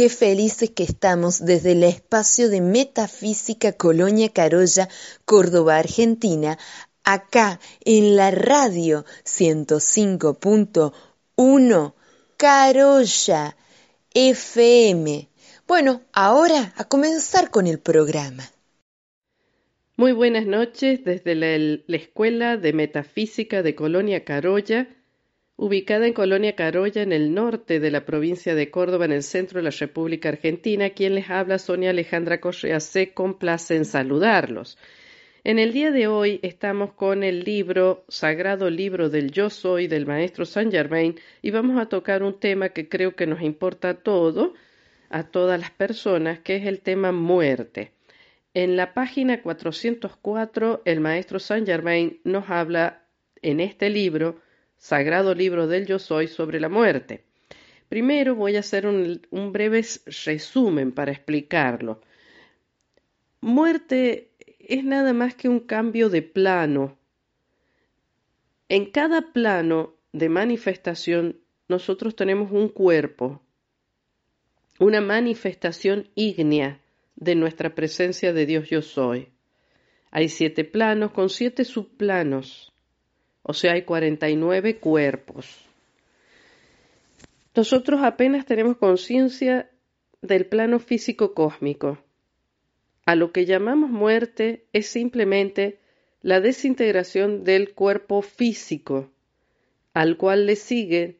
qué felices que estamos desde el espacio de Metafísica Colonia Carolla, Córdoba, Argentina, acá en la radio 105.1 Carolla FM. Bueno, ahora a comenzar con el programa. Muy buenas noches desde la, la Escuela de Metafísica de Colonia Carolla ubicada en Colonia Carolla, en el norte de la provincia de Córdoba, en el centro de la República Argentina. Quien les habla, Sonia Alejandra Correa, se complace en saludarlos. En el día de hoy estamos con el libro, Sagrado Libro del Yo Soy del Maestro Saint Germain y vamos a tocar un tema que creo que nos importa a todo, a todas las personas, que es el tema muerte. En la página 404, el Maestro Saint Germain nos habla en este libro, Sagrado Libro del Yo Soy, sobre la muerte. Primero voy a hacer un, un breve resumen para explicarlo. Muerte es nada más que un cambio de plano. En cada plano de manifestación nosotros tenemos un cuerpo, una manifestación ígnea de nuestra presencia de Dios yo soy. Hay siete planos con siete subplanos, o sea, hay cuarenta y nueve cuerpos. Nosotros apenas tenemos conciencia del plano físico cósmico a lo que llamamos muerte es simplemente la desintegración del cuerpo físico, al cual le sigue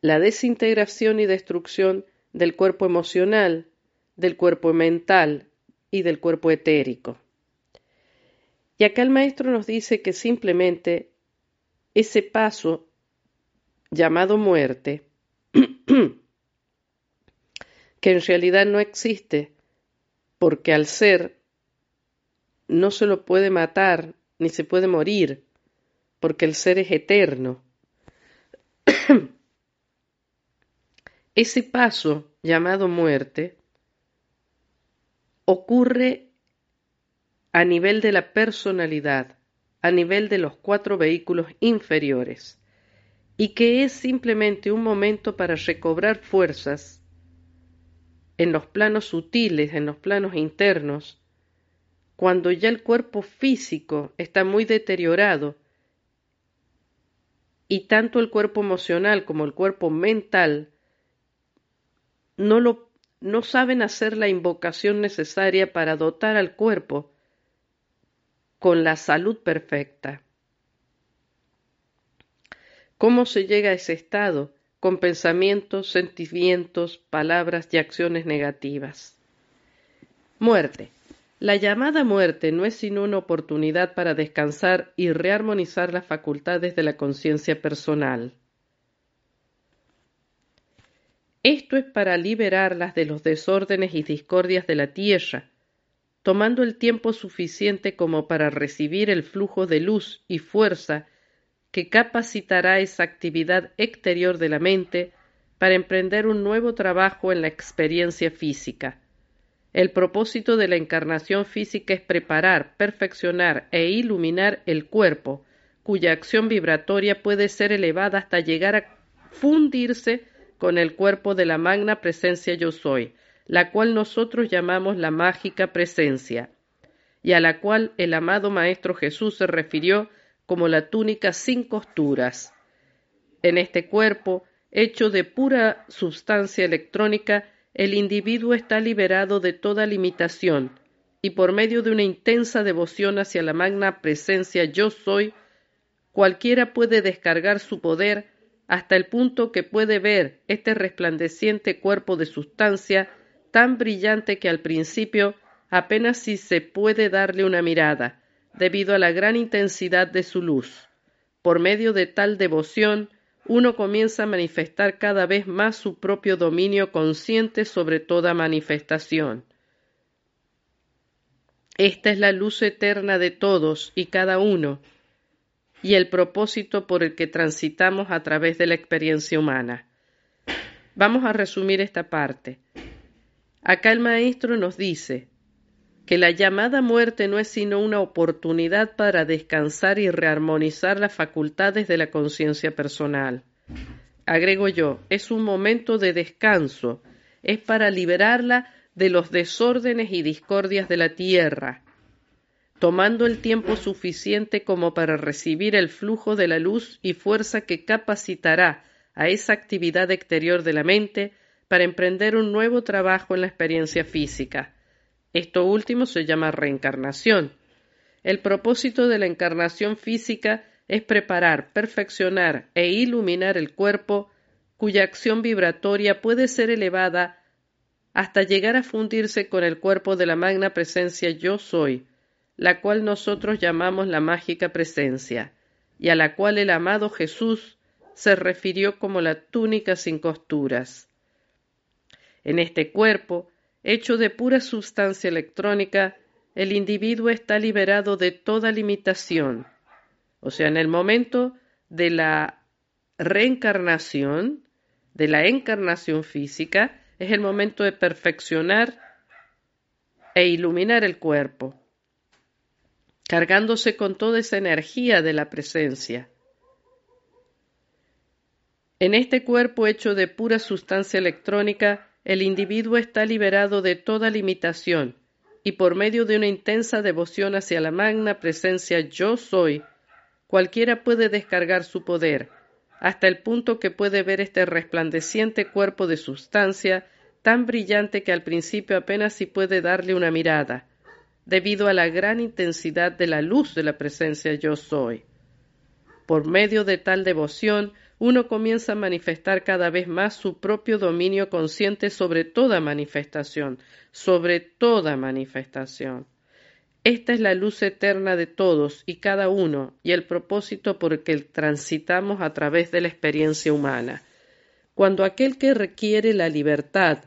la desintegración y destrucción del cuerpo emocional, del cuerpo mental y del cuerpo etérico. Y acá el maestro nos dice que simplemente ese paso llamado muerte, que en realidad no existe, porque al ser no se lo puede matar ni se puede morir, porque el ser es eterno. Ese paso llamado muerte ocurre a nivel de la personalidad, a nivel de los cuatro vehículos inferiores, y que es simplemente un momento para recobrar fuerzas en los planos sutiles, en los planos internos, cuando ya el cuerpo físico está muy deteriorado y tanto el cuerpo emocional como el cuerpo mental no, lo, no saben hacer la invocación necesaria para dotar al cuerpo con la salud perfecta. ¿Cómo se llega a ese estado? con pensamientos, sentimientos, palabras y acciones negativas. Muerte. La llamada muerte no es sino una oportunidad para descansar y rearmonizar las facultades de la conciencia personal. Esto es para liberarlas de los desórdenes y discordias de la tierra, tomando el tiempo suficiente como para recibir el flujo de luz y fuerza que capacitará esa actividad exterior de la mente para emprender un nuevo trabajo en la experiencia física. El propósito de la encarnación física es preparar, perfeccionar e iluminar el cuerpo, cuya acción vibratoria puede ser elevada hasta llegar a fundirse con el cuerpo de la magna presencia yo soy, la cual nosotros llamamos la mágica presencia, y a la cual el amado Maestro Jesús se refirió como la túnica sin costuras. En este cuerpo, hecho de pura sustancia electrónica, el individuo está liberado de toda limitación, y por medio de una intensa devoción hacia la magna presencia yo soy, cualquiera puede descargar su poder hasta el punto que puede ver este resplandeciente cuerpo de sustancia tan brillante que al principio apenas si se puede darle una mirada, debido a la gran intensidad de su luz. Por medio de tal devoción, uno comienza a manifestar cada vez más su propio dominio consciente sobre toda manifestación. Esta es la luz eterna de todos y cada uno, y el propósito por el que transitamos a través de la experiencia humana. Vamos a resumir esta parte. Acá el maestro nos dice, que la llamada muerte no es sino una oportunidad para descansar y rearmonizar las facultades de la conciencia personal. Agrego yo, es un momento de descanso, es para liberarla de los desórdenes y discordias de la tierra, tomando el tiempo suficiente como para recibir el flujo de la luz y fuerza que capacitará a esa actividad exterior de la mente para emprender un nuevo trabajo en la experiencia física esto último se llama reencarnación. El propósito de la encarnación física es preparar, perfeccionar e iluminar el cuerpo cuya acción vibratoria puede ser elevada hasta llegar a fundirse con el cuerpo de la magna presencia yo soy, la cual nosotros llamamos la mágica presencia, y a la cual el amado Jesús se refirió como la túnica sin costuras. En este cuerpo, hecho de pura sustancia electrónica, el individuo está liberado de toda limitación. O sea, en el momento de la reencarnación, de la encarnación física, es el momento de perfeccionar e iluminar el cuerpo, cargándose con toda esa energía de la presencia. En este cuerpo hecho de pura sustancia electrónica, el individuo está liberado de toda limitación y por medio de una intensa devoción hacia la magna presencia yo soy, cualquiera puede descargar su poder, hasta el punto que puede ver este resplandeciente cuerpo de sustancia tan brillante que al principio apenas si puede darle una mirada, debido a la gran intensidad de la luz de la presencia yo soy. Por medio de tal devoción, uno comienza a manifestar cada vez más su propio dominio consciente sobre toda manifestación, sobre toda manifestación. Esta es la luz eterna de todos y cada uno y el propósito por el que transitamos a través de la experiencia humana. Cuando aquel que requiere la libertad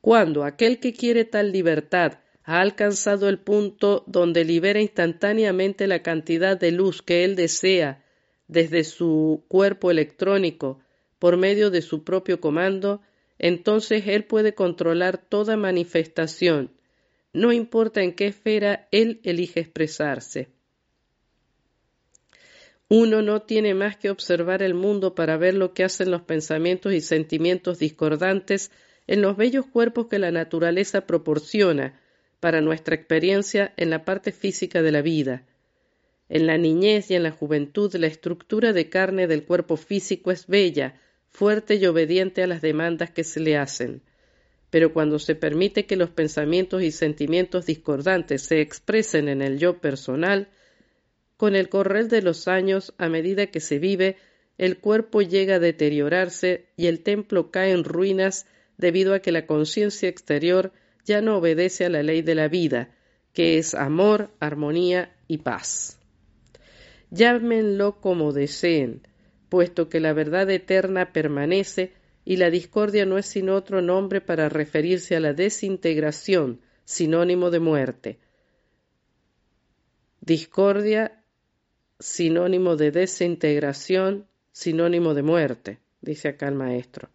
cuando aquel que quiere tal libertad ha alcanzado el punto donde libera instantáneamente la cantidad de luz que él desea desde su cuerpo electrónico por medio de su propio comando, entonces él puede controlar toda manifestación, no importa en qué esfera él elige expresarse. Uno no tiene más que observar el mundo para ver lo que hacen los pensamientos y sentimientos discordantes en los bellos cuerpos que la naturaleza proporciona para nuestra experiencia en la parte física de la vida. En la niñez y en la juventud la estructura de carne del cuerpo físico es bella, fuerte y obediente a las demandas que se le hacen. Pero cuando se permite que los pensamientos y sentimientos discordantes se expresen en el yo personal, con el correr de los años, a medida que se vive, el cuerpo llega a deteriorarse y el templo cae en ruinas debido a que la conciencia exterior ya no obedece a la ley de la vida, que es amor, armonía y paz. Llámenlo como deseen, puesto que la verdad eterna permanece y la discordia no es sino otro nombre para referirse a la desintegración, sinónimo de muerte. Discordia, sinónimo de desintegración, sinónimo de muerte, dice acá el maestro.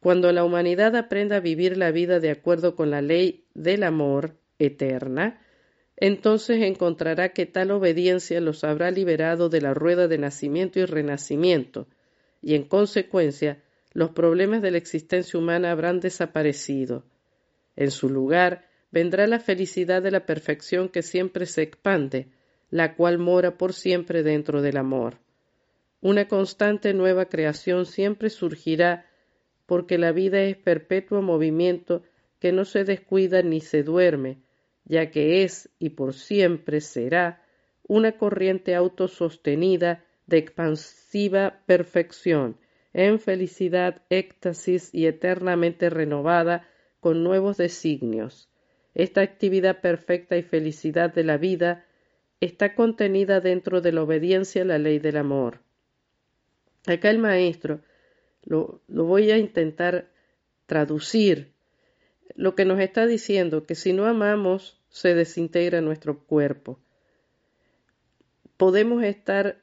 Cuando la humanidad aprenda a vivir la vida de acuerdo con la ley del amor eterna, entonces encontrará que tal obediencia los habrá liberado de la rueda de nacimiento y renacimiento, y en consecuencia los problemas de la existencia humana habrán desaparecido. En su lugar vendrá la felicidad de la perfección que siempre se expande, la cual mora por siempre dentro del amor. Una constante nueva creación siempre surgirá porque la vida es perpetuo movimiento que no se descuida ni se duerme, ya que es y por siempre será una corriente autosostenida de expansiva perfección, en felicidad, éxtasis y eternamente renovada con nuevos designios. Esta actividad perfecta y felicidad de la vida está contenida dentro de la obediencia a la ley del amor. Acá el maestro lo, voy a intentar traducir. Lo que nos está diciendo que si no amamos, se desintegra nuestro cuerpo. Podemos estar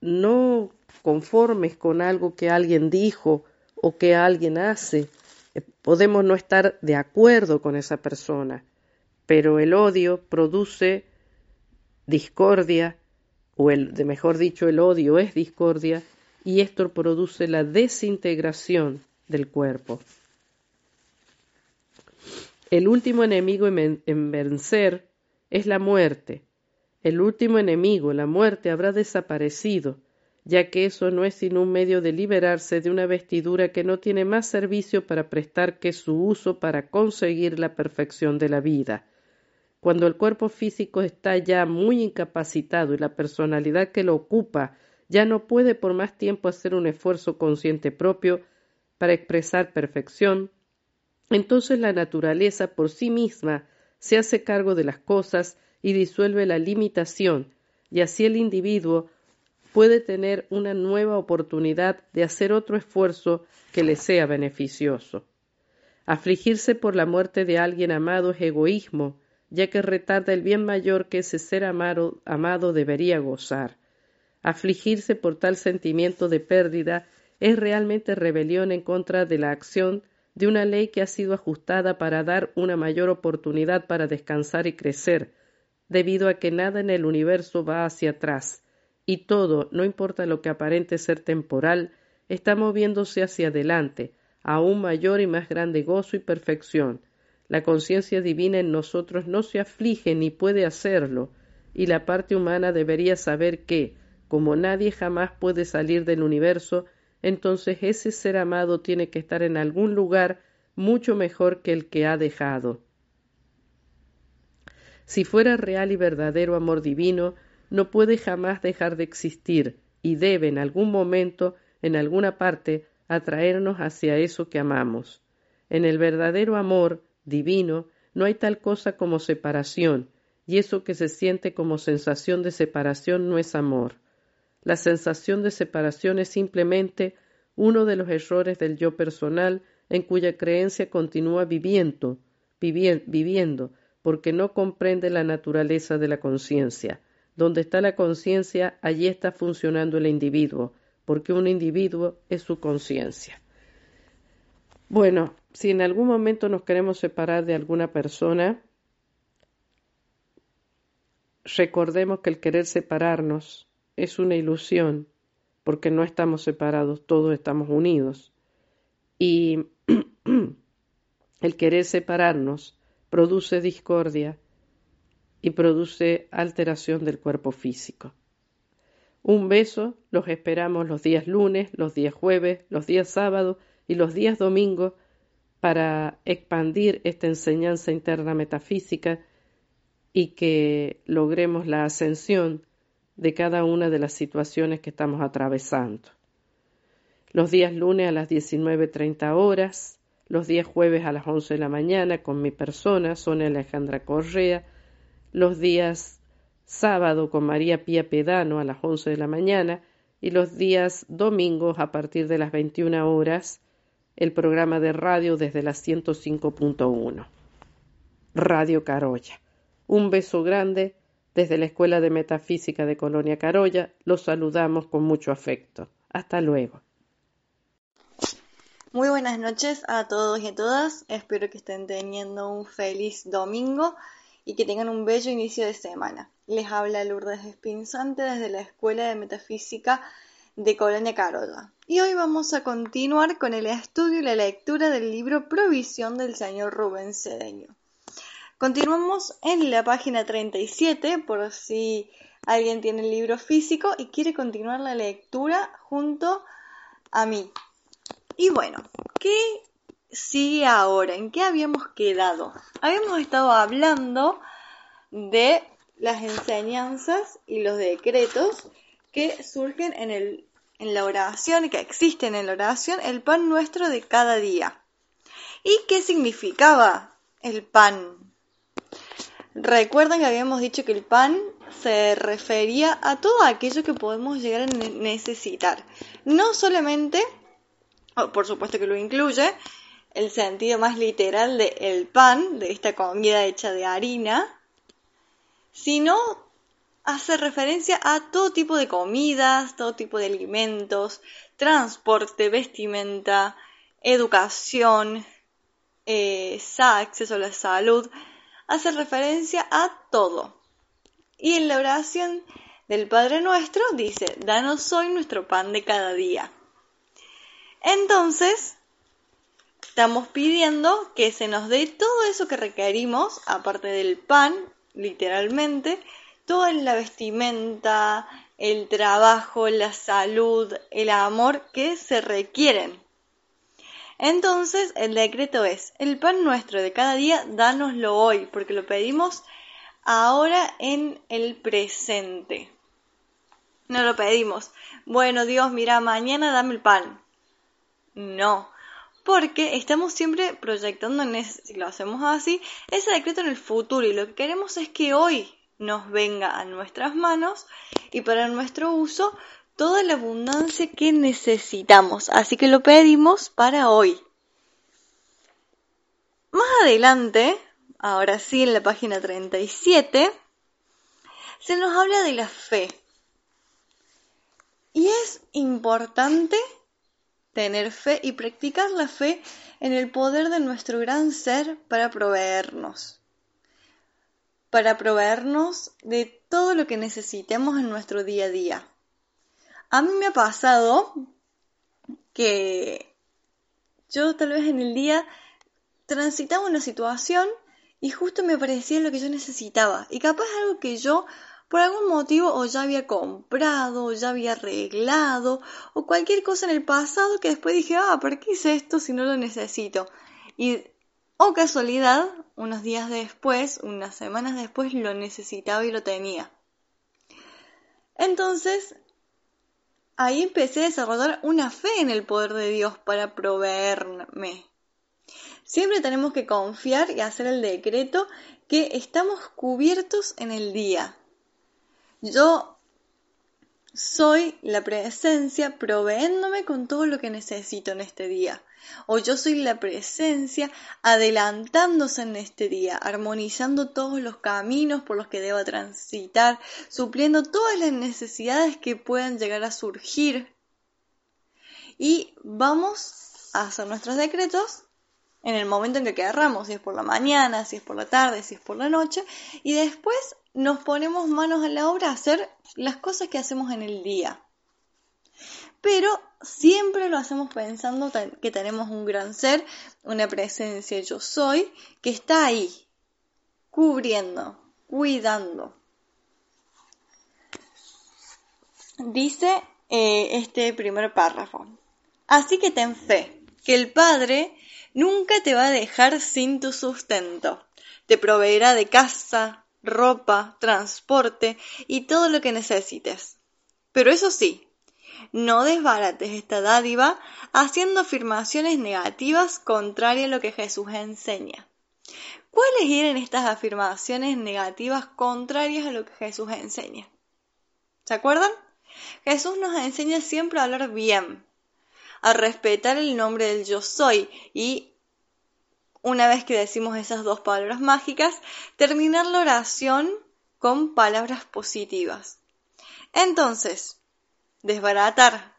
no conformes con algo que alguien dijo o que alguien hace. Eh, podemos no estar de acuerdo con esa persona, pero el odio produce discordia, o el, de mejor dicho, el odio es discordia, y esto produce la desintegración del cuerpo. El último enemigo en vencer es la muerte. El último enemigo, la muerte, habrá desaparecido, ya que eso no es sino un medio de liberarse de una vestidura que no tiene más servicio para prestar que su uso para conseguir la perfección de la vida. Cuando el cuerpo físico está ya muy incapacitado y la personalidad que lo ocupa ya no puede por más tiempo hacer un esfuerzo consciente propio para expresar perfección, entonces la naturaleza por sí misma se hace cargo de las cosas y disuelve la limitación, y así el individuo puede tener una nueva oportunidad de hacer otro esfuerzo que le sea beneficioso. Afligirse por la muerte de alguien amado es egoísmo, ya que retarda el bien mayor que ese ser amado, debería gozar. Afligirse por tal sentimiento de pérdida es realmente rebelión en contra de la acción de una ley que ha sido ajustada para dar una mayor oportunidad para descansar y crecer, debido a que nada en el universo va hacia atrás, y todo, no importa lo que aparente ser temporal, está moviéndose hacia adelante, a un mayor y más grande gozo y perfección. La conciencia divina en nosotros no se aflige ni puede hacerlo, y la parte humana debería saber que, como nadie jamás puede salir del universo, entonces ese ser amado tiene que estar en algún lugar mucho mejor que el que ha dejado. Si fuera real y verdadero amor divino, no puede jamás dejar de existir y debe en algún momento, en alguna parte, atraernos hacia eso que amamos. En el verdadero amor divino no hay tal cosa como separación, y eso que se siente como sensación de separación no es amor. La sensación de separación es simplemente uno de los errores del yo personal en cuya creencia continúa viviendo, viviendo, porque no comprende la naturaleza de la conciencia. Donde está la conciencia, allí está funcionando el individuo, porque un individuo es su conciencia. Bueno, si en algún momento nos queremos separar de alguna persona, recordemos que el querer separarnos es una ilusión, porque no estamos separados, todos estamos unidos. Y el querer separarnos produce discordia y produce alteración del cuerpo físico. Un beso los esperamos los días lunes, los días jueves, los días sábados y los días domingos para expandir esta enseñanza interna metafísica y que logremos la ascensión de cada una de las situaciones que estamos atravesando. Los días lunes a las 19.30 horas, los días jueves a las 11 de la mañana con mi persona, Sonia Alejandra Correa, los días sábado con María Pía Pedano a las 11 de la mañana y los días domingos a partir de las 21 horas el programa de radio desde las 105.1. Radio Carolla. Un beso grande desde la Escuela de Metafísica de Colonia Carolla los saludamos con mucho afecto. Hasta luego. Muy buenas noches a todos y a todas. Espero que estén teniendo un feliz domingo y que tengan un bello inicio de semana. Les habla Lourdes Espinzante desde la Escuela de Metafísica de Colonia Carolla. Y hoy vamos a continuar con el estudio y la lectura del libro Provisión del señor Rubén Cedeño. Continuamos en la página 37 por si alguien tiene el libro físico y quiere continuar la lectura junto a mí. Y bueno, ¿qué sigue ahora? ¿En qué habíamos quedado? Habíamos estado hablando de las enseñanzas y los decretos que surgen en, el, en la oración que existen en la oración, el pan nuestro de cada día. ¿Y qué significaba el pan Recuerdan que habíamos dicho que el pan se refería a todo aquello que podemos llegar a necesitar. No solamente, por supuesto que lo incluye, el sentido más literal de el pan, de esta comida hecha de harina, sino hace referencia a todo tipo de comidas, todo tipo de alimentos, transporte, vestimenta, educación, eh, acceso a la salud, hace referencia a todo. Y en la oración del Padre Nuestro dice, danos hoy nuestro pan de cada día. Entonces, estamos pidiendo que se nos dé todo eso que requerimos, aparte del pan, literalmente, toda la vestimenta, el trabajo, la salud, el amor que se requieren entonces el decreto es, el pan nuestro de cada día, dánoslo hoy, porque lo pedimos ahora en el presente. No lo pedimos, bueno Dios, mira, mañana dame el pan. No, porque estamos siempre proyectando, en ese, si lo hacemos así, ese decreto en el futuro y lo que queremos es que hoy nos venga a nuestras manos y para nuestro uso toda la abundancia que necesitamos. Así que lo pedimos para hoy. Más adelante, ahora sí en la página 37, se nos habla de la fe. Y es importante tener fe y practicar la fe en el poder de nuestro gran ser para proveernos para proveernos de todo lo que necesitemos en nuestro día a día. A mí me ha pasado que yo tal vez en el día transitaba una situación y justo me parecía lo que yo necesitaba. Y capaz algo que yo por algún motivo o ya había comprado, o ya había arreglado, o cualquier cosa en el pasado que después dije, ah, ¿por qué hice esto si no lo necesito? Y o casualidad, unos días después, unas semanas después, lo necesitaba y lo tenía. Entonces, ahí empecé a desarrollar una fe en el poder de Dios para proveerme. Siempre tenemos que confiar y hacer el decreto que estamos cubiertos en el día. Yo soy la presencia proveéndome con todo lo que necesito en este día. O yo soy la presencia adelantándose en este día, armonizando todos los caminos por los que deba transitar, supliendo todas las necesidades que puedan llegar a surgir. Y vamos a hacer nuestros decretos en el momento en que querramos, si es por la mañana, si es por la tarde, si es por la noche, y después nos ponemos manos a la obra a hacer las cosas que hacemos en el día. Pero siempre lo hacemos pensando que tenemos un gran ser, una presencia yo soy, que está ahí, cubriendo, cuidando. Dice eh, este primer párrafo. Así que ten fe, que el Padre nunca te va a dejar sin tu sustento. Te proveerá de casa, ropa, transporte y todo lo que necesites. Pero eso sí, no desbarates esta dádiva haciendo afirmaciones negativas contrarias a lo que Jesús enseña. ¿Cuáles eran estas afirmaciones negativas contrarias a lo que Jesús enseña? ¿Se acuerdan? Jesús nos enseña siempre a hablar bien, a respetar el nombre del yo soy y una vez que decimos esas dos palabras mágicas, terminar la oración con palabras positivas. Entonces, desbaratar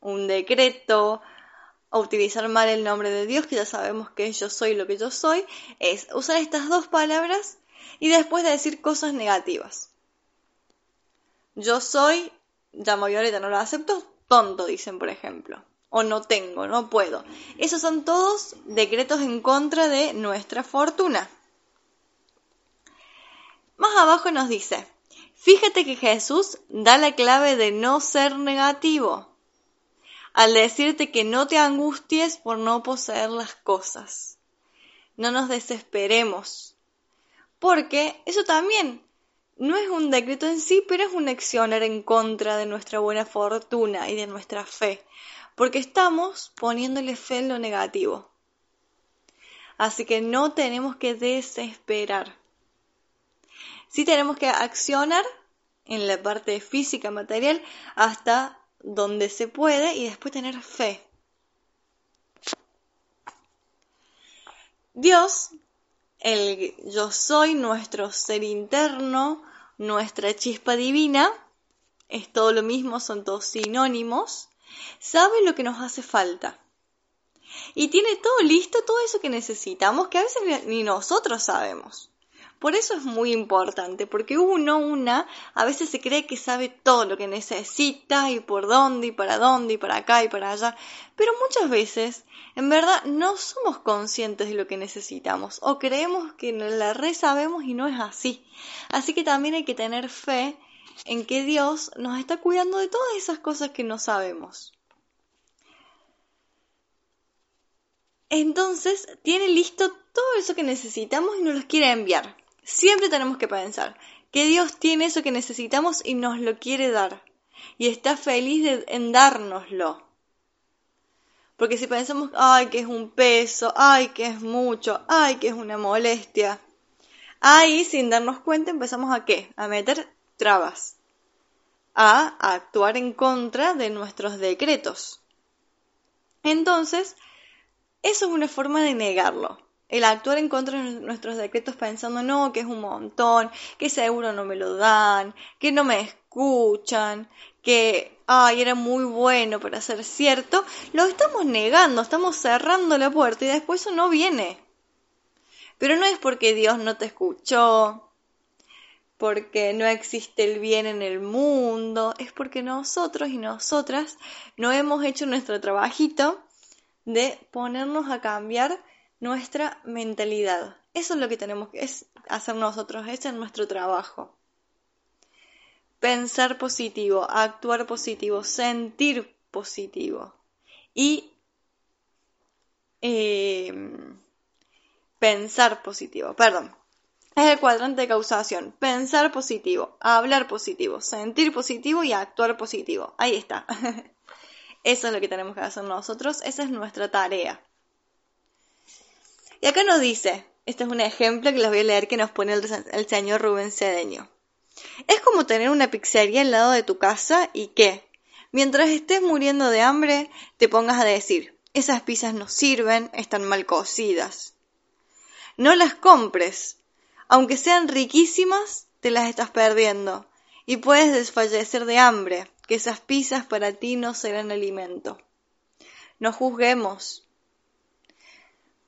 un decreto o utilizar mal el nombre de Dios, que ya sabemos que yo soy lo que yo soy, es usar estas dos palabras y después de decir cosas negativas. Yo soy, llamo Violeta, no lo acepto, tonto, dicen por ejemplo o no tengo, no puedo. Esos son todos decretos en contra de nuestra fortuna. Más abajo nos dice, fíjate que Jesús da la clave de no ser negativo, al decirte que no te angusties por no poseer las cosas. No nos desesperemos, porque eso también no es un decreto en sí, pero es un accionar en contra de nuestra buena fortuna y de nuestra fe porque estamos poniéndole fe en lo negativo. Así que no tenemos que desesperar. Sí tenemos que accionar en la parte física, material, hasta donde se puede y después tener fe. Dios, el yo soy, nuestro ser interno, nuestra chispa divina, es todo lo mismo, son todos sinónimos sabe lo que nos hace falta. Y tiene todo listo, todo eso que necesitamos, que a veces ni nosotros sabemos. Por eso es muy importante, porque uno, una, a veces se cree que sabe todo lo que necesita y por dónde y para dónde y para acá y para allá, pero muchas veces, en verdad, no somos conscientes de lo que necesitamos o creemos que la re sabemos y no es así. Así que también hay que tener fe en que Dios nos está cuidando de todas esas cosas que no sabemos. Entonces, tiene listo todo eso que necesitamos y nos los quiere enviar. Siempre tenemos que pensar que Dios tiene eso que necesitamos y nos lo quiere dar. Y está feliz en dárnoslo. Porque si pensamos, ay, que es un peso, ay, que es mucho, ay, que es una molestia, Ahí, sin darnos cuenta, empezamos a qué? A meter trabas, a actuar en contra de nuestros decretos. Entonces, eso es una forma de negarlo. El actuar en contra de nuestros decretos pensando, no, que es un montón, que seguro no me lo dan, que no me escuchan, que, ay, era muy bueno para ser cierto, lo estamos negando, estamos cerrando la puerta y después eso no viene. Pero no es porque Dios no te escuchó, porque no existe el bien en el mundo, es porque nosotros y nosotras no hemos hecho nuestro trabajito de ponernos a cambiar nuestra mentalidad. Eso es lo que tenemos que hacer nosotros, ese es nuestro trabajo. Pensar positivo, actuar positivo, sentir positivo y eh, pensar positivo, perdón. Es el cuadrante de causación. Pensar positivo, hablar positivo, sentir positivo y actuar positivo. Ahí está. Eso es lo que tenemos que hacer nosotros. Esa es nuestra tarea. Y acá nos dice, este es un ejemplo que les voy a leer que nos pone el, señor Rubén Cedeño. Es como tener una pizzería al lado de tu casa y que, mientras estés muriendo de hambre, te pongas a decir, esas pizzas no sirven, están mal cocidas. No las compres. Aunque sean riquísimas, te las estás perdiendo. Y puedes desfallecer de hambre, que esas pizzas para ti no serán alimento. No juzguemos.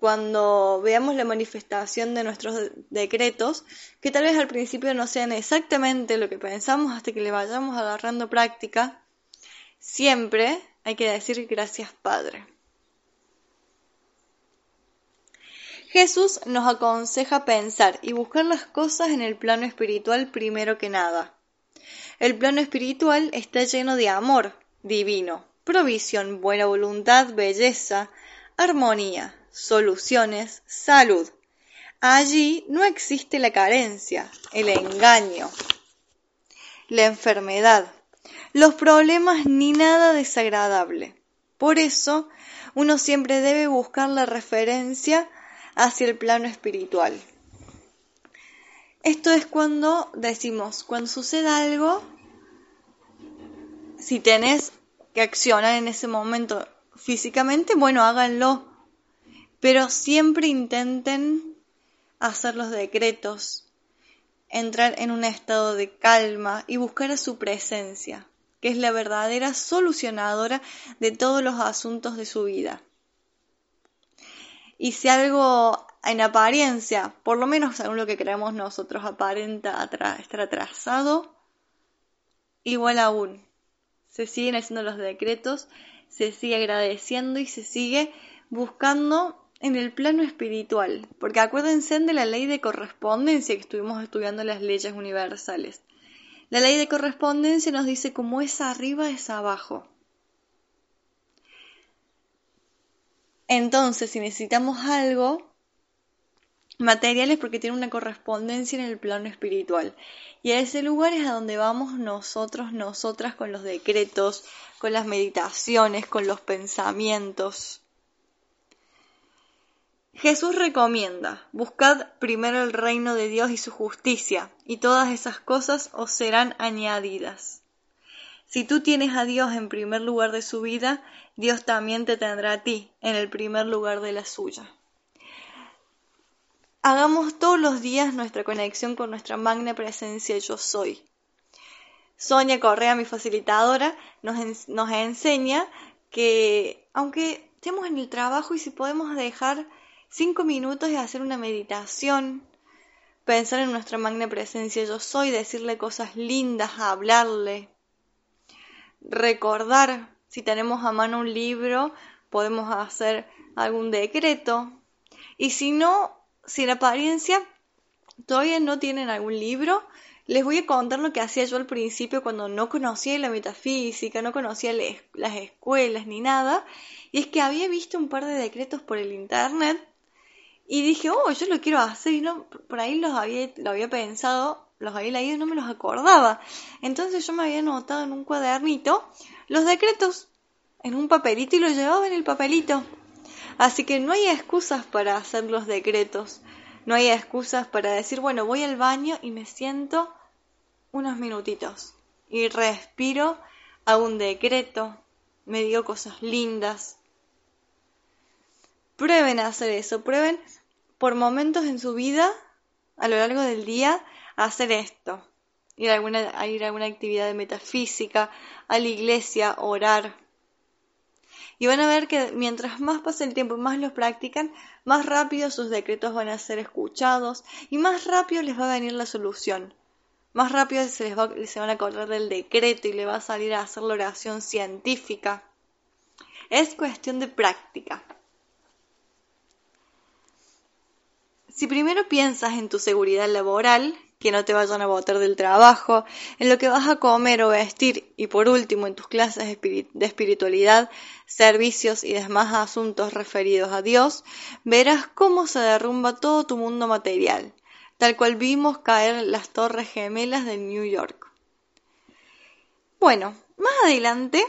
Cuando veamos la manifestación de nuestros decretos, que tal vez al principio no sean exactamente lo que pensamos hasta que le vayamos agarrando práctica, siempre hay que decir gracias Padre. Jesús nos aconseja pensar y buscar las cosas en el plano espiritual primero que nada. El plano espiritual está lleno de amor divino, provisión, buena voluntad, belleza, armonía, soluciones, salud. Allí no existe la carencia, el engaño, la enfermedad, los problemas ni nada desagradable. Por eso, uno siempre debe buscar la referencia hacia el plano espiritual. Esto es cuando decimos, cuando sucede algo, si tenés que accionar en ese momento físicamente, bueno, háganlo. Pero siempre intenten hacer los decretos, entrar en un estado de calma y buscar a su presencia, que es la verdadera solucionadora de todos los asuntos de su vida. Y si algo en apariencia, por lo menos según lo que creemos nosotros, aparenta estar atrasado, igual aún. Se siguen haciendo los decretos, se sigue agradeciendo y se sigue buscando en el plano espiritual. Porque acuérdense de la ley de correspondencia que estuvimos estudiando las leyes universales. La ley de correspondencia nos dice cómo es arriba es abajo. Entonces, si necesitamos algo material es porque tiene una correspondencia en el plano espiritual. Y a ese lugar es a donde vamos nosotros, nosotras, con los decretos, con las meditaciones, con los pensamientos. Jesús recomienda, buscad primero el reino de Dios y su justicia, y todas esas cosas os serán añadidas. Si tú tienes a Dios en primer lugar de su vida, Dios también te tendrá a ti en el primer lugar de la suya. Hagamos todos los días nuestra conexión con nuestra magna presencia yo soy. Sonia Correa, mi facilitadora, nos, nos enseña que aunque estemos en el trabajo y si podemos dejar cinco minutos y hacer una meditación, pensar en nuestra magna presencia yo soy, decirle cosas lindas, hablarle, recordar, si tenemos a mano un libro, podemos hacer algún decreto. Y si no, si en apariencia todavía no tienen algún libro, les voy a contar lo que hacía yo al principio cuando no conocía la metafísica, no conocía las escuelas ni nada. Y es que había visto un par de decretos por el internet y dije, oh, yo lo quiero hacer. Y no, por ahí los había, lo había pensado los había leído y no me los acordaba. Entonces yo me había anotado en un cuadernito los decretos en un papelito y los llevaba en el papelito. Así que no hay excusas para hacer los decretos. No hay excusas para decir, bueno, voy al baño y me siento unos minutitos y respiro, hago un decreto, me digo cosas lindas. Prueben a hacer eso, prueben por momentos en su vida, a lo largo del día, hacer esto. Ir a alguna, a ir alguna actividad de metafísica, a la iglesia, orar. Y van a ver que mientras más pasa el tiempo y más los practican, más rápido sus decretos van a ser escuchados y más rápido les va a venir la solución. Más rápido se, les va, se van a acordar del decreto y le va a salir a hacer la oración científica. Es cuestión de práctica. Si primero piensas en tu seguridad laboral, que no te vayan a botar del trabajo, en lo que vas a comer o vestir y por último en tus clases de espiritualidad, servicios y demás asuntos referidos a Dios, verás cómo se derrumba todo tu mundo material, tal cual vimos caer las torres gemelas de New York. Bueno, más adelante,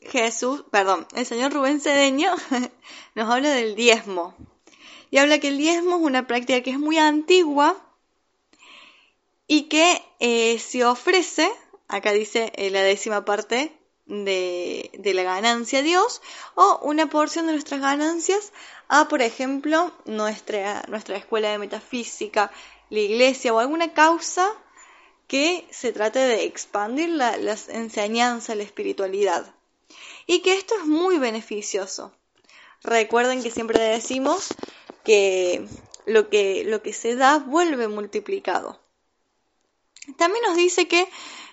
Jesús, perdón, el señor Rubén Cedeño nos habla del diezmo. Y habla que el diezmo es una práctica que es muy antigua, y que eh, se ofrece, acá dice eh, la décima parte de, de, la ganancia a Dios, o una porción de nuestras ganancias a, por ejemplo, nuestra, nuestra escuela de metafísica, la iglesia o alguna causa que se trate de expandir la, las enseñanzas, la espiritualidad. Y que esto es muy beneficioso. Recuerden que siempre decimos que lo que, lo que se da vuelve multiplicado. También nos dice que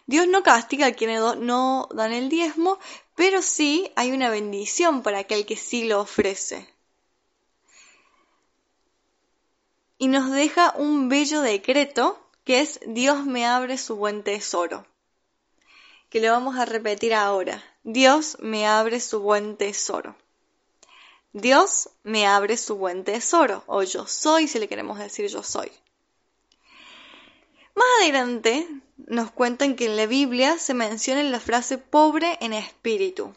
Dios no castiga a quienes no dan el diezmo, pero sí hay una bendición para aquel que sí lo ofrece. Y nos deja un bello decreto que es Dios me abre su buen tesoro. Que lo vamos a repetir ahora. Dios me abre su buen tesoro. Dios me abre su buen tesoro. O yo soy, si le queremos decir yo soy. Más adelante nos cuentan que en la Biblia se menciona la frase pobre en espíritu.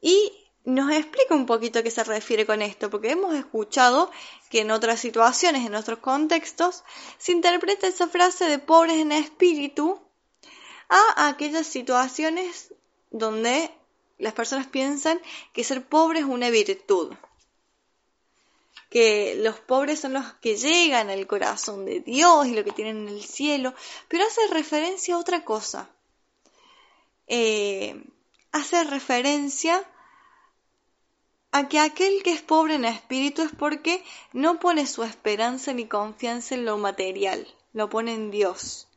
Y nos explica un poquito a qué se refiere con esto, porque hemos escuchado que en otras situaciones, en otros contextos, se interpreta esa frase de pobres en espíritu a aquellas situaciones donde las personas piensan que ser pobre es una virtud que los pobres son los que llegan al corazón de Dios y lo que tienen en el cielo, pero hace referencia a otra cosa. Eh, hace referencia a que aquel que es pobre en espíritu es porque no pone su esperanza ni confianza en lo material, lo pone en Dios.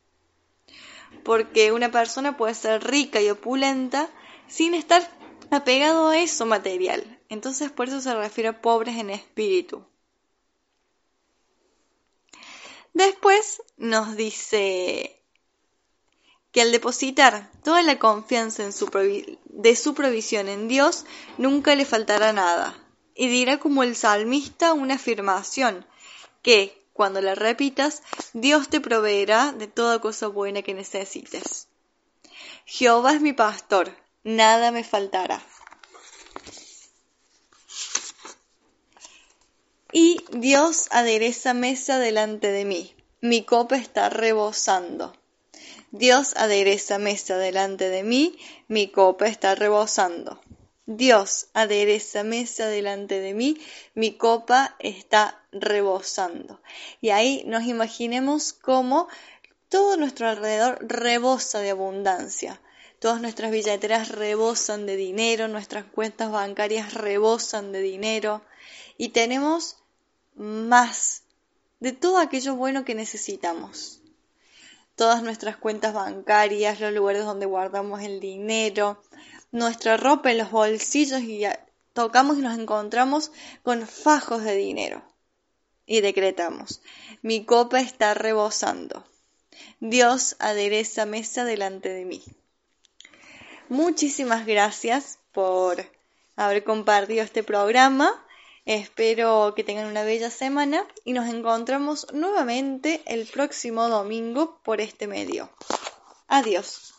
Porque una persona puede ser rica y opulenta sin estar apegado a eso material. Entonces por eso se refiere a pobres en espíritu. Después nos dice que al depositar toda la confianza de su provisión en Dios, nunca le faltará nada. Y dirá como el salmista una afirmación, que, cuando la repitas, Dios te proveerá de toda cosa buena que necesites. Jehová es mi pastor, nada me faltará. Y Dios adereza mesa delante de mí. Mi copa está rebosando. Dios adereza mesa delante de mí. Mi copa está rebosando. Dios adereza mesa delante de mí. Mi copa está rebosando. Y ahí nos imaginemos cómo todo nuestro alrededor rebosa de abundancia. Todas nuestras billeteras rebosan de dinero, nuestras cuentas bancarias rebosan de dinero y tenemos más de todo aquello bueno que necesitamos. Todas nuestras cuentas bancarias, los lugares donde guardamos el dinero, nuestra ropa en los bolsillos y tocamos y nos encontramos con fajos de dinero. Y decretamos, mi copa está rebosando. Dios adereza mesa delante de mí. Muchísimas gracias por haber compartido este programa Espero que tengan una bella semana y nos encontramos nuevamente el próximo domingo por este medio. Adiós.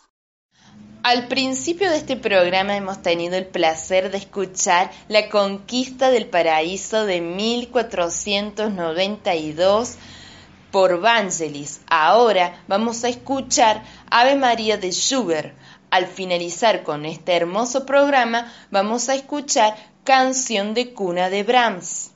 Al principio de este programa hemos tenido el placer de escuchar La conquista del paraíso de 1492 por Vangelis. Ahora vamos a escuchar Ave María de Schubert. Al finalizar con este hermoso programa vamos a escuchar Canción de cuna de Brahms.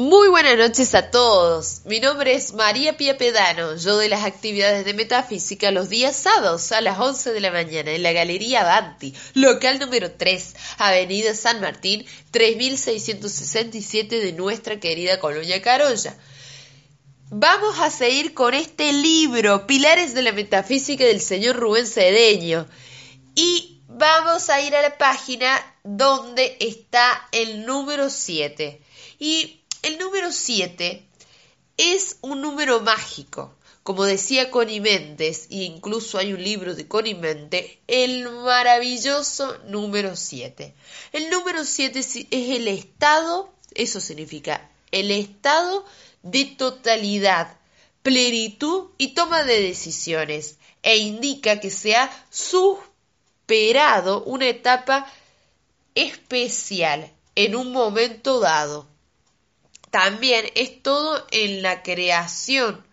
Muy buenas noches a todos. Mi nombre es María Pía Pedano. Yo de las actividades de metafísica los días sábados a las 11 de la mañana en la Galería Avanti, local número 3, Avenida San Martín, 3667 de nuestra querida Colonia Carolla. Vamos a seguir con este libro, Pilares de la Metafísica del señor Rubén Cedeño. Y vamos a ir a la página donde está el número 7. Y el número 7 es un número mágico. Como decía Connie Méndez, e incluso hay un libro de Connie el maravilloso número 7. El número 7 es el estado, eso significa, el estado de totalidad, plenitud y toma de decisiones, e indica que se ha superado una etapa especial en un momento dado. También es todo en la creación.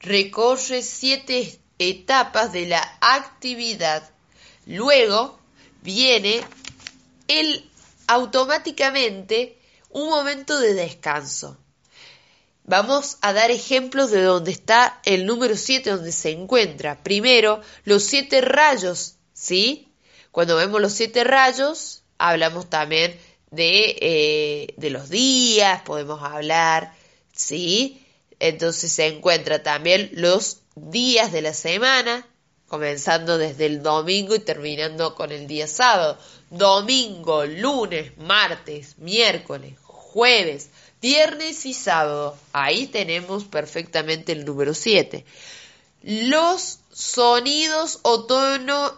Recorre siete etapas de la actividad. Luego viene el automáticamente un momento de descanso. Vamos a dar ejemplos de dónde está el número 7, donde se encuentra. Primero, los siete rayos, ¿sí? Cuando vemos los siete rayos, hablamos también de, eh, de los días, podemos hablar, ¿sí? Entonces se encuentra también los días de la semana, comenzando desde el domingo y terminando con el día sábado. Domingo, lunes, martes, miércoles, jueves, viernes y sábado. Ahí tenemos perfectamente el número 7. Los sonidos o tono,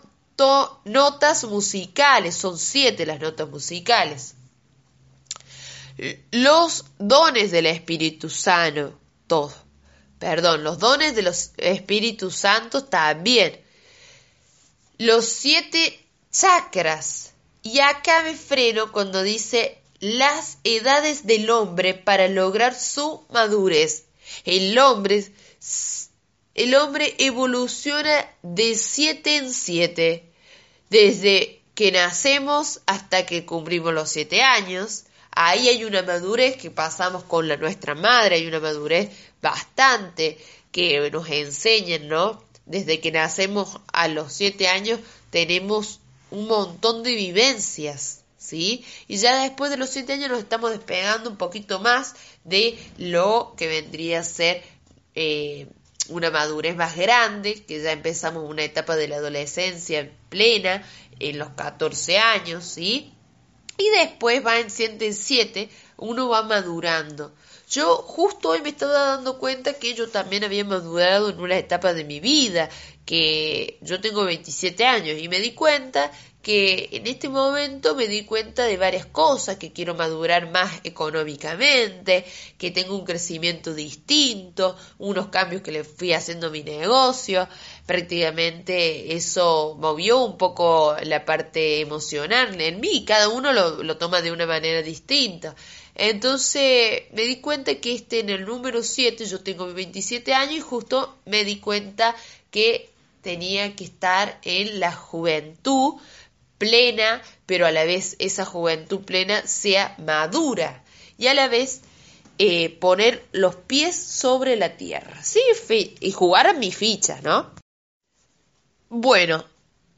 notas musicales, son siete las notas musicales los dones del Espíritu Santo. Perdón, los dones de los Espíritus Santos también. Los siete chakras. Y acá me freno cuando dice las edades del hombre para lograr su madurez. El hombre evoluciona de siete en siete, desde que nacemos hasta que cumplimos los siete años, ahí hay una madurez que pasamos con la nuestra madre, hay una madurez bastante que nos enseñan, ¿no? Desde que nacemos a los siete años tenemos un montón de vivencias, ¿sí? Y ya después de los siete años nos estamos despegando un poquito más de lo que vendría a ser eh, una madurez más grande, que ya empezamos una etapa de la adolescencia plena en los 14 años, ¿sí? Y después va en 7 en 7, uno va madurando. Yo justo hoy me estaba dando cuenta que yo también había madurado en una etapa de mi vida, que yo tengo 27 años y me di cuenta que en este momento me di cuenta de varias cosas, que quiero madurar más económicamente, que tengo un crecimiento distinto, unos cambios que le fui haciendo a mi negocio, prácticamente eso movió un poco la parte emocional en mí, cada uno lo, toma de una manera distinta. Entonces me di cuenta que este en el número 7, yo tengo 27 años y justo me di cuenta que tenía que estar en la juventud, plena, pero a la vez esa juventud plena sea madura y a la vez eh, poner los pies sobre la tierra, ¿sí? Y jugar a mi ficha, ¿no? Bueno,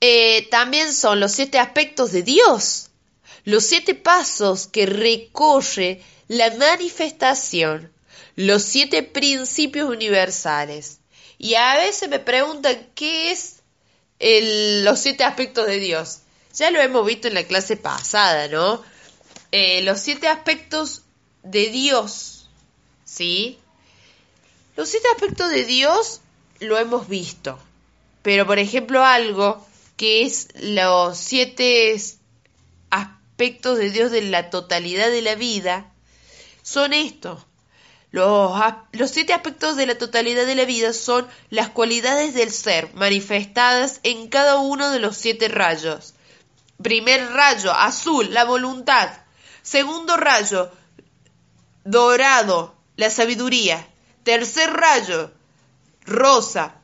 eh, también son los siete aspectos de Dios, los siete pasos que recorre la manifestación, los siete principios universales. Y a veces me preguntan qué es los siete aspectos de Dios. Ya lo hemos visto en la clase pasada, ¿no? Eh, los siete aspectos de Dios, ¿sí? Los siete aspectos de Dios lo hemos visto, pero por ejemplo algo que es los siete aspectos de Dios de la totalidad de la vida, son estos. Los, los, siete aspectos de la totalidad de la vida son las cualidades del ser manifestadas en cada uno de los siete rayos. Primer rayo, azul, la voluntad. Segundo rayo, dorado, la sabiduría. Tercer rayo, rosa,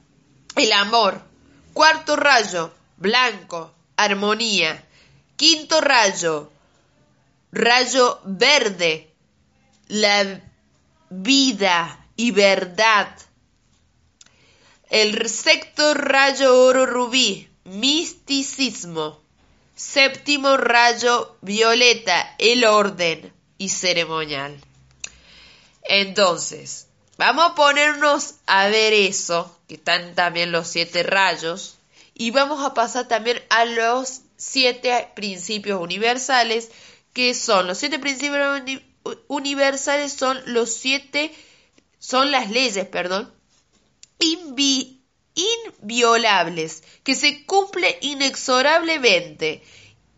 el amor. Cuarto rayo, blanco, armonía. Quinto rayo, rayo verde, la vida y verdad. El sexto rayo oro rubí, misticismo. Séptimo rayo violeta, el orden y ceremonial. Entonces, vamos a ponernos a ver eso, que están también los siete rayos, y vamos a pasar también a los siete principios universales, que son los siete principios universales son los siete, son las leyes, perdón, inviolables, que se cumple inexorablemente.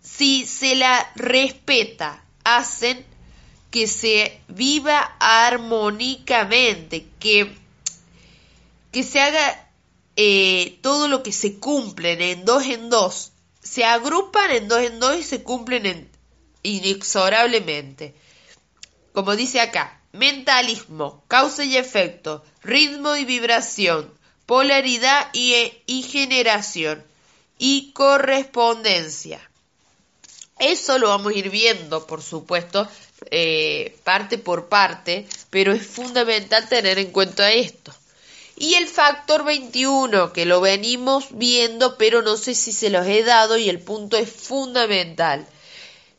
Si se la respeta, hacen que se viva armónicamente, que, que se haga eh, todo lo que se cumplen en dos en dos, se agrupan en dos en dos y se cumplen inexorablemente. Como dice acá, mentalismo, causa y efecto, ritmo y vibración, polaridad y, generación y correspondencia. Eso lo vamos a ir viendo, por supuesto, eh, parte por parte, pero es fundamental tener en cuenta esto. Y el factor 21, que lo venimos viendo, pero no sé si se los he dado y el punto es fundamental.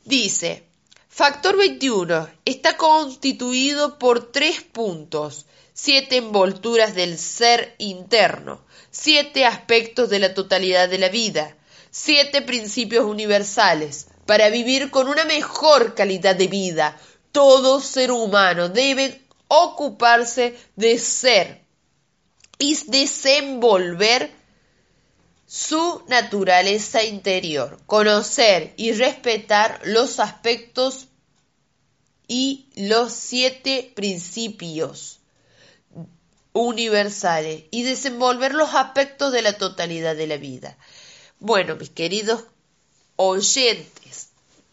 Dice, factor 21 está constituido por tres puntos siete envolturas del ser interno, siete aspectos de la totalidad de la vida, siete principios universales para vivir con una mejor calidad de vida. Todo ser humano debe ocuparse de ser y desenvolver su naturaleza interior, conocer y respetar los aspectos y los siete principios universales y desenvolver los aspectos de la totalidad de la vida. Bueno, mis queridos oyentes,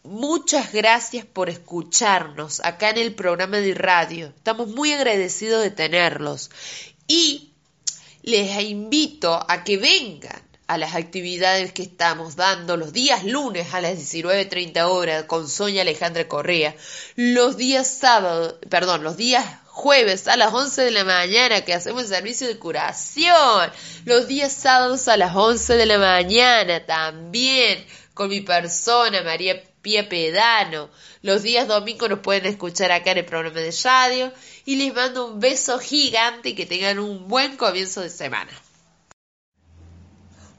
muchas gracias por escucharnos acá en el programa de radio. Estamos muy agradecidos de tenerlos. Y les invito a que vengan a las actividades que estamos dando los días lunes a las 19.30 horas con Sonia Alejandra Correa, los días sábados, perdón, los días jueves a las 11 de la mañana que hacemos el servicio de curación, los días sábados a las 11 de la mañana también con mi persona María Pía Pedano. Los días domingos nos pueden escuchar acá en el programa de radio y les mando un beso gigante y que tengan un buen comienzo de semana.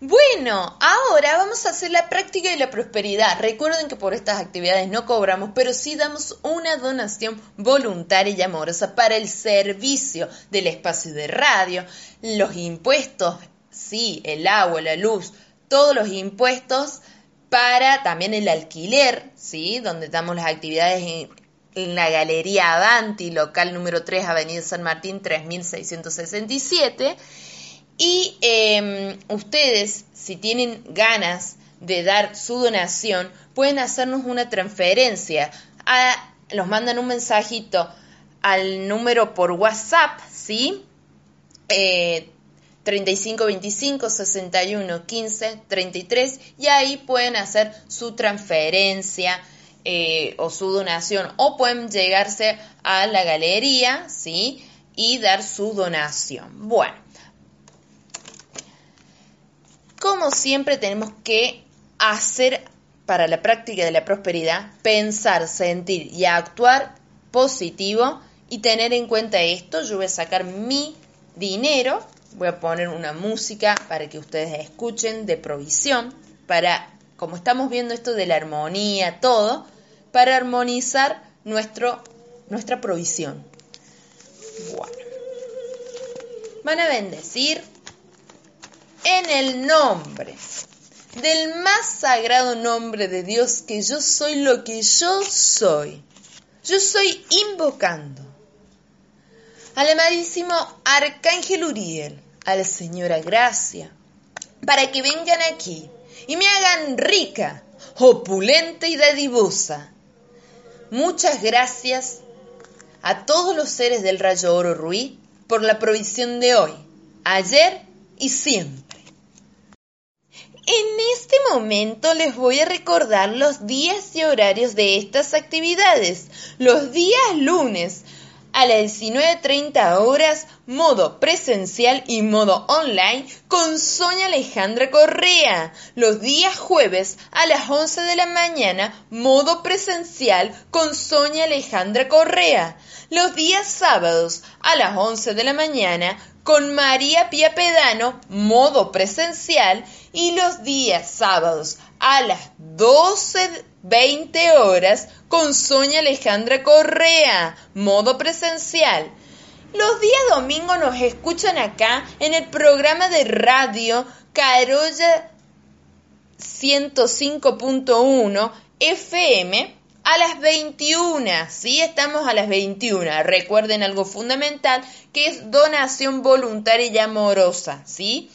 Bueno, ahora vamos a hacer la práctica de la prosperidad. Recuerden que por estas actividades no cobramos, pero sí damos una donación voluntaria y amorosa para el servicio del espacio de radio, los impuestos, sí, el agua, la luz, todos los impuestos para también el alquiler, sí, donde damos las actividades en, la Galería Avanti, local número 3, Avenida San Martín 3667 y em, ustedes, si tienen ganas de dar su donación, pueden hacernos una transferencia. A, nos mandan un mensajito al número por WhatsApp, ¿sí? Eh, 3525 61 15 33 y ahí pueden hacer su transferencia eh, o su donación o pueden llegarse a la galería, ¿sí? Y dar su donación. Bueno, como siempre tenemos que hacer para la práctica de la prosperidad, pensar, sentir y actuar positivo y tener en cuenta esto. Yo voy a sacar mi dinero, voy a poner una música para que ustedes escuchen de provisión, para, como estamos viendo esto de la armonía, todo, para armonizar nuestro, nuestra provisión. Bueno. Van a bendecir en el nombre del más sagrado nombre de Dios que yo soy lo que yo soy. Yo soy invocando amadísimo Arcángel Uriel, a la Señora Gracia, para que vengan aquí y me hagan rica, opulenta y dadivosa. Muchas gracias a todos los seres del rayo oro ruí por la provisión de hoy, ayer y siempre. En este momento les voy a recordar los días y horarios de estas actividades. Los días lunes a las 19.30 horas, modo presencial y modo online con Sonia Alejandra Correa. Los días jueves a las 11 de la mañana, modo presencial con Sonia Alejandra Correa. Los días sábados a las 11 de la mañana con María Pía Pedano, modo presencial. Y los días sábados a las 12.20 horas con Sonia Alejandra Correa, modo presencial. Los días domingos nos escuchan acá en el programa de radio Carolla 105.1 FM a las 21. Sí, estamos a las 21. Recuerden algo fundamental que es donación voluntaria y amorosa. ¿sí?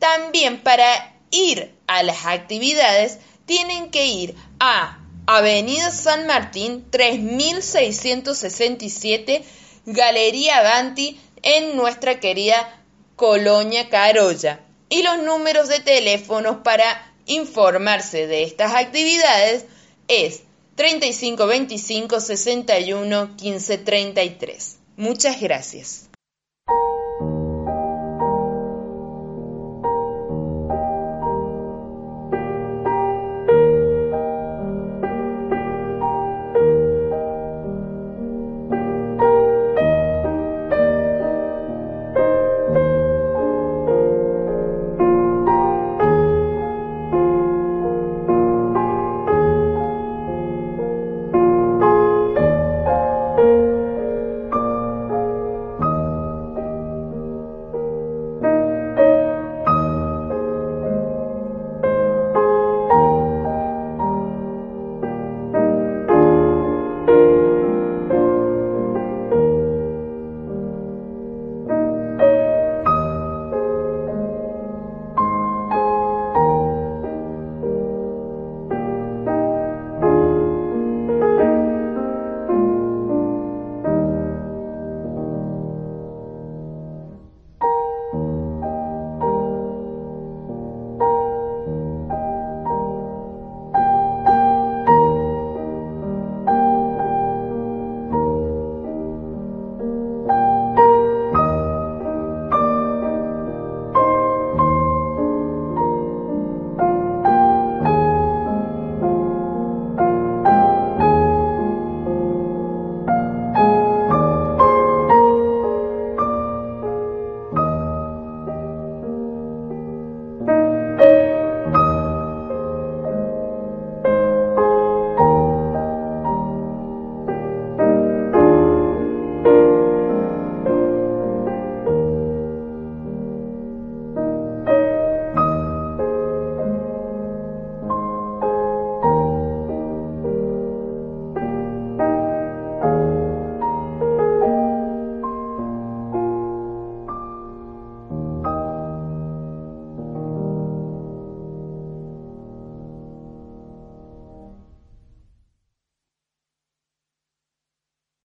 También para ir a las actividades tienen que ir a Avenida San Martín 3667, Galería Avanti, en nuestra querida Colonia Carolla. Y los números de teléfonos para informarse de estas actividades es 3525 61 15 33. Muchas gracias.